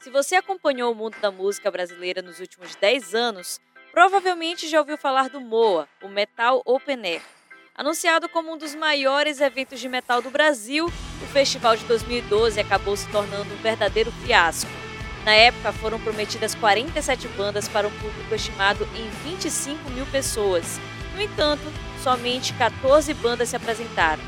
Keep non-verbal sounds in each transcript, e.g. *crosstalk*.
Se você acompanhou o mundo da música brasileira nos últimos 10 anos, provavelmente já ouviu falar do MOA, o Metal Open Air. Anunciado como um dos maiores eventos de metal do Brasil, o festival de 2012 acabou se tornando um verdadeiro fiasco. Na época, foram prometidas 47 bandas para um público estimado em 25 mil pessoas. No entanto, somente 14 bandas se apresentaram.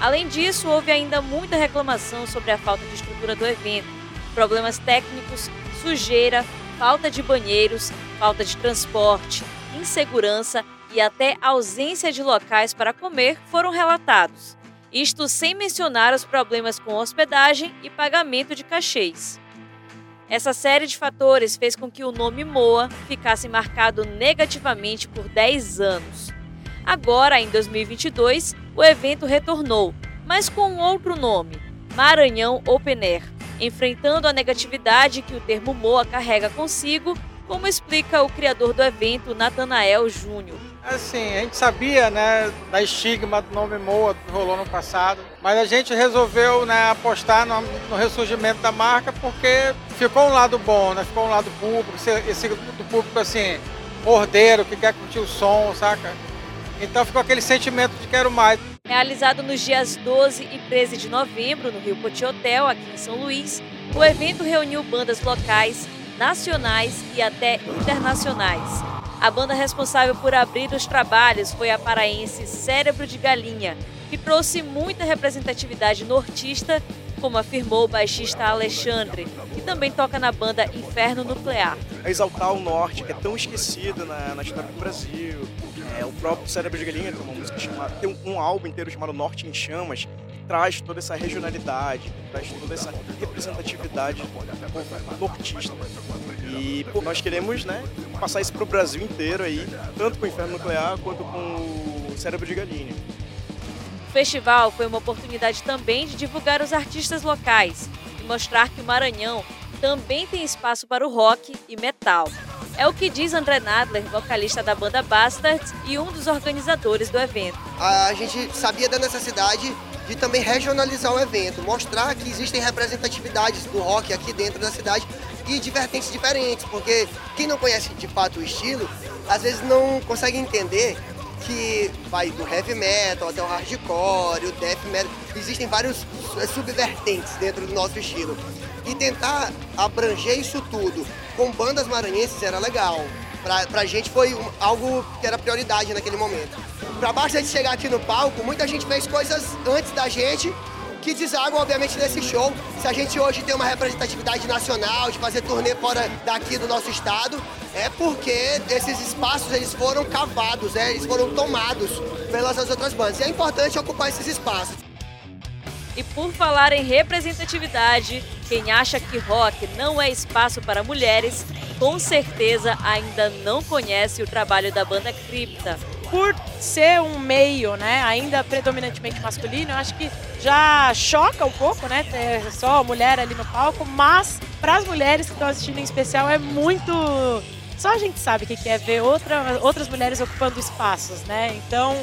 Além disso, houve ainda muita reclamação sobre a falta de estrutura do evento, problemas técnicos, sujeira, falta de banheiros, falta de transporte, insegurança e até ausência de locais para comer foram relatados. Isto sem mencionar os problemas com hospedagem e pagamento de cachês. Essa série de fatores fez com que o nome Moa ficasse marcado negativamente por 10 anos. Agora, em 2022, o evento retornou, mas com outro nome, Maranhão Open Air, enfrentando a negatividade que o termo Moa carrega consigo, como explica o criador do evento, Natanael Júnior. Assim, a gente sabia, né, da estigma do nome Moa que rolou no passado, mas a gente resolveu, né, apostar no, no, ressurgimento da marca porque ficou um lado bom, né, ficou um lado público, esse, esse do público assim, ordeiro, que quer curtir o som, saca? Então ficou aquele sentimento de quero mais. Realizado nos dias 12 e 13 de novembro no Rio Poti Hotel, aqui em São Luís, o evento reuniu bandas locais, nacionais e até internacionais. A banda responsável por abrir os trabalhos foi a paraense Cérebro de Galinha, que trouxe muita representatividade nortista, como afirmou o baixista Alexandre, que também toca na banda Inferno Nuclear. É exaltar o norte, que é tão esquecido na, na história do Brasil. É, o próprio Cérebro de Galinha tem uma música chamada, tem um, um álbum inteiro chamado Norte em Chamas, que traz toda essa regionalidade, traz toda essa representatividade nortista. E pô, nós queremos né, passar isso para o Brasil inteiro aí, tanto com o Inferno Nuclear quanto com o Cérebro de Galinha. Festival foi uma oportunidade também de divulgar os artistas locais e mostrar que o Maranhão também tem espaço para o rock e metal. É o que diz André Nadler, vocalista da banda Bastards e um dos organizadores do evento. A gente sabia da necessidade de também regionalizar o evento, mostrar que existem representatividades do rock aqui dentro da cidade e de vertentes diferentes, porque quem não conhece de fato o estilo, às vezes não consegue entender que vai do heavy metal até o hardcore, o death metal, existem vários subvertentes dentro do nosso estilo. E tentar abranger isso tudo com bandas maranhenses era legal. Pra, pra gente foi algo que era prioridade naquele momento. Pra baixo de chegar aqui no palco, muita gente fez coisas antes da gente que desaguam, obviamente, nesse show. Se a gente hoje tem uma representatividade nacional, de fazer turnê fora daqui do nosso estado, é porque esses espaços eles foram cavados, né? eles foram tomados pelas outras bandas. E é importante ocupar esses espaços. E por falar em representatividade, quem acha que rock não é espaço para mulheres, com certeza ainda não conhece o trabalho da banda Cripta por ser um meio, né, ainda predominantemente masculino, eu acho que já choca um pouco, né, ter só mulher ali no palco, mas para as mulheres que estão assistindo em especial é muito só a gente sabe o que é ver outra, outras mulheres ocupando espaços, né? Então,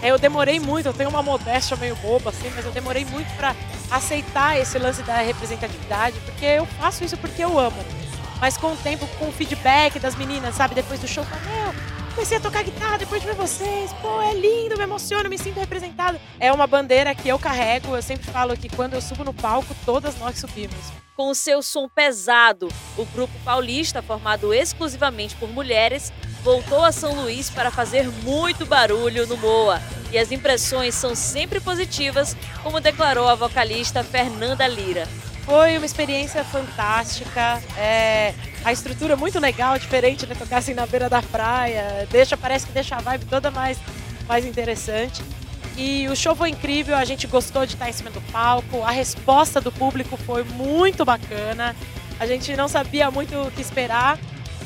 eu demorei muito, eu tenho uma modéstia meio boba assim, mas eu demorei muito para aceitar esse lance da representatividade, porque eu faço isso porque eu amo. Mas com o tempo, com o feedback das meninas, sabe, depois do show, meu, comecei a tocar guitarra depois de ver vocês. Pô, é lindo, me emociono, me sinto representado. É uma bandeira que eu carrego. Eu sempre falo que quando eu subo no palco, todas nós subimos. Com o seu som pesado, o grupo paulista, formado exclusivamente por mulheres, voltou a São Luís para fazer muito barulho no Moa. E as impressões são sempre positivas, como declarou a vocalista Fernanda Lira. Foi uma experiência fantástica. É, a estrutura é muito legal, diferente, né? Tocar assim na beira da praia. Deixa, parece que deixa a vibe toda mais, mais interessante. E o show foi incrível, a gente gostou de estar em cima do palco. A resposta do público foi muito bacana. A gente não sabia muito o que esperar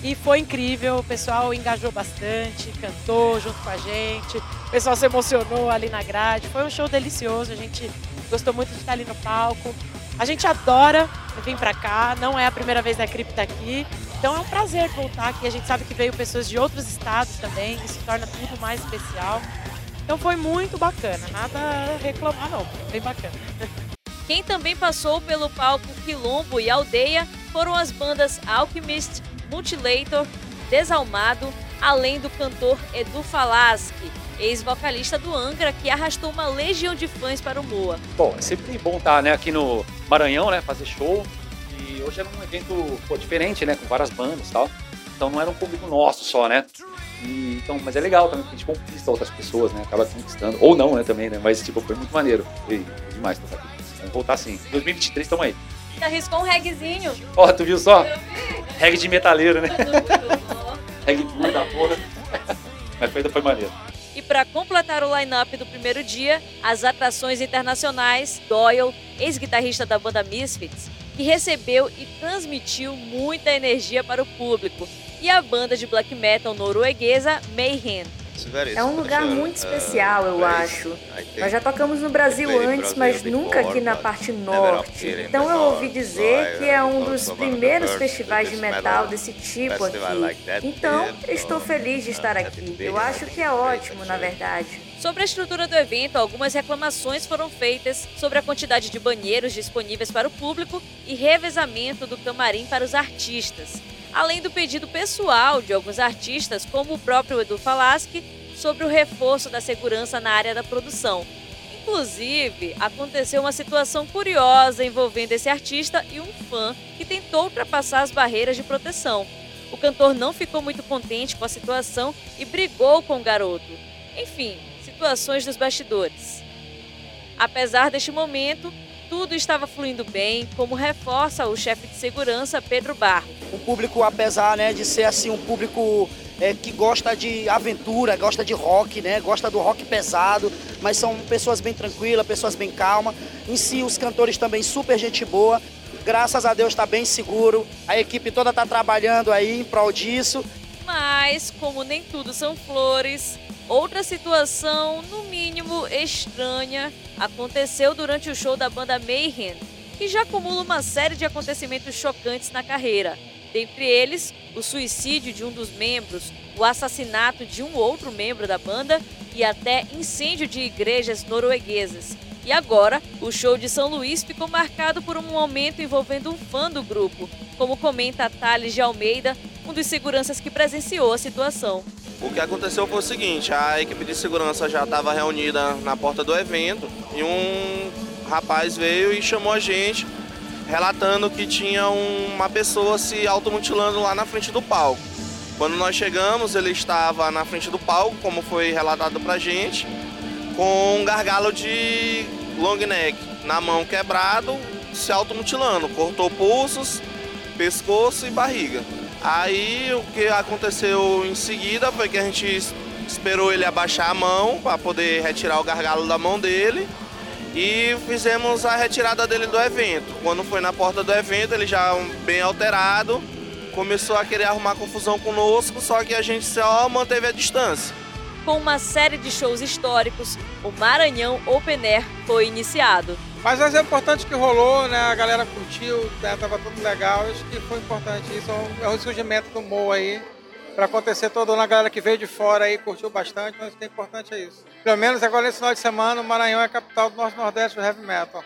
e foi incrível. O pessoal engajou bastante, cantou junto com a gente. O pessoal se emocionou ali na grade. Foi um show delicioso, a gente gostou muito de estar ali no palco. A gente adora vir para cá, não é a primeira vez a Cripta aqui. Então é um prazer voltar aqui. A gente sabe que veio pessoas de outros estados também, isso torna tudo mais especial. Então foi muito bacana, nada a reclamar não, bem bacana. *laughs* Quem também passou pelo palco Quilombo e Aldeia foram as bandas Alchemist, Mutilator, Desalmado, além do cantor Edu Falaschi, ex-vocalista do Angra, que arrastou uma legião de fãs para o Moa. Bom, é sempre bom estar né, aqui no Maranhão, né, fazer show. E hoje era um evento pô, diferente, né, com várias bandas e tal. Então não era um público nosso só, né? E, então, mas é legal também, porque a gente conquista outras pessoas, né? Acaba conquistando. Ou não, né, também, né? Mas, tipo, foi muito maneiro. Foi demais tocar aqui. Vamos voltar sim. 2023, tamo aí. Arriscou um reggaezinho. Ó, oh, tu viu só? Reggae de metaleiro, né? Reggae duro da porra. Mas foi, foi maneiro. E para completar o line-up do primeiro dia, as atrações internacionais, Doyle, ex-guitarrista da banda Misfits, que recebeu e transmitiu muita energia para o público, e a banda de black metal norueguesa Mayhem. É um lugar muito especial, eu acho. Nós já tocamos no Brasil antes, mas nunca aqui na parte norte. Então eu ouvi dizer que é um dos primeiros festivais de metal desse tipo aqui. Então estou feliz de estar aqui. Eu acho que é ótimo, na verdade. Sobre a estrutura do evento, algumas reclamações foram feitas sobre a quantidade de banheiros disponíveis para o público e revezamento do camarim para os artistas além do pedido pessoal de alguns artistas, como o próprio Edu Falaschi, sobre o reforço da segurança na área da produção. Inclusive, aconteceu uma situação curiosa envolvendo esse artista e um fã que tentou ultrapassar as barreiras de proteção. O cantor não ficou muito contente com a situação e brigou com o garoto. Enfim, situações dos bastidores. Apesar deste momento, tudo estava fluindo bem, como reforça o chefe de segurança Pedro Barro. O público, apesar né, de ser assim um público é, que gosta de aventura, gosta de rock, né, gosta do rock pesado, mas são pessoas bem tranquilas, pessoas bem calmas. Em si, os cantores também super gente boa. Graças a Deus está bem seguro. A equipe toda está trabalhando aí em prol disso. Mas, como nem tudo são flores, Outra situação, no mínimo estranha, aconteceu durante o show da banda Mayhem, que já acumula uma série de acontecimentos chocantes na carreira. Dentre eles, o suicídio de um dos membros, o assassinato de um outro membro da banda e até incêndio de igrejas norueguesas. E agora, o show de São Luís ficou marcado por um momento envolvendo um fã do grupo, como comenta Thales de Almeida, um dos seguranças que presenciou a situação. O que aconteceu foi o seguinte, a equipe de segurança já estava reunida na porta do evento e um rapaz veio e chamou a gente relatando que tinha uma pessoa se automutilando lá na frente do palco. Quando nós chegamos, ele estava na frente do palco, como foi relatado pra gente, com um gargalo de long neck na mão quebrado, se automutilando, cortou pulsos, pescoço e barriga. Aí o que aconteceu em seguida foi que a gente esperou ele abaixar a mão para poder retirar o gargalo da mão dele e fizemos a retirada dele do evento. Quando foi na porta do evento, ele já bem alterado, começou a querer arrumar confusão conosco, só que a gente só manteve a distância. Com uma série de shows históricos, o Maranhão Open Air foi iniciado. Mas é importante que rolou, né? A galera curtiu, né? tava tudo legal. Acho que foi importante isso. É um ressurgimento do Mo aí. Para acontecer todo ano, a galera que veio de fora aí curtiu bastante, mas o que é importante é isso. Pelo menos agora nesse final de semana, o Maranhão é a capital do Norte Nordeste do Heavy Metal.